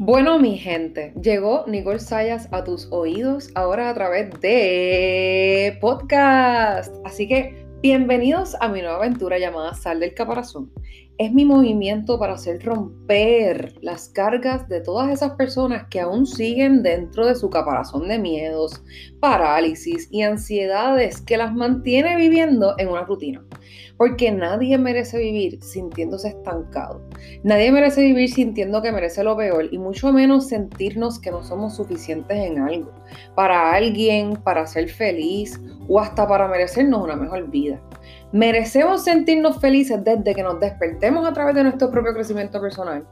Bueno, mi gente, llegó Nicole Sayas a tus oídos ahora a través de podcast. Así que bienvenidos a mi nueva aventura llamada Sal del Caparazón. Es mi movimiento para hacer romper las cargas de todas esas personas que aún siguen dentro de su caparazón de miedos, parálisis y ansiedades que las mantiene viviendo en una rutina. Porque nadie merece vivir sintiéndose estancado. Nadie merece vivir sintiendo que merece lo peor y mucho menos sentirnos que no somos suficientes en algo. Para alguien, para ser feliz o hasta para merecernos una mejor vida. Merecemos sentirnos felices desde que nos despertemos a través de nuestro propio crecimiento personal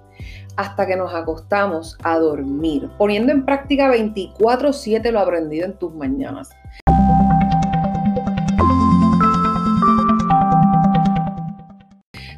hasta que nos acostamos a dormir, poniendo en práctica 24/7 lo aprendido en tus mañanas.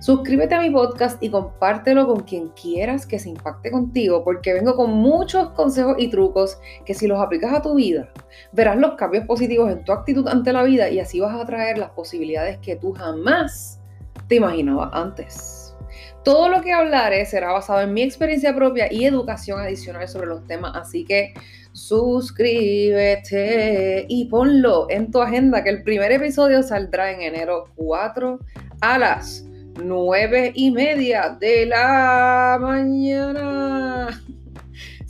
Suscríbete a mi podcast y compártelo con quien quieras que se impacte contigo, porque vengo con muchos consejos y trucos que si los aplicas a tu vida, verás los cambios positivos en tu actitud ante la vida y así vas a atraer las posibilidades que tú jamás te imaginabas antes. Todo lo que hablaré será basado en mi experiencia propia y educación adicional sobre los temas, así que suscríbete y ponlo en tu agenda que el primer episodio saldrá en enero 4 a las 9 y media de la mañana.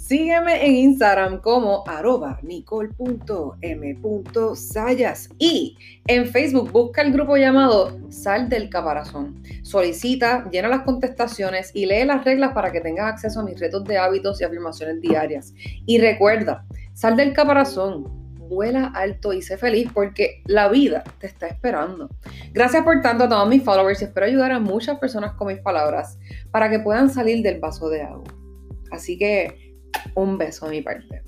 Sígueme en Instagram como arroba nicole.m.sayas y en Facebook busca el grupo llamado Sal del Caparazón. Solicita, llena las contestaciones y lee las reglas para que tengas acceso a mis retos de hábitos y afirmaciones diarias. Y recuerda, sal del caparazón, vuela alto y sé feliz porque la vida te está esperando. Gracias por tanto a todos mis followers y espero ayudar a muchas personas con mis palabras para que puedan salir del vaso de agua. Así que un beso a mi parte.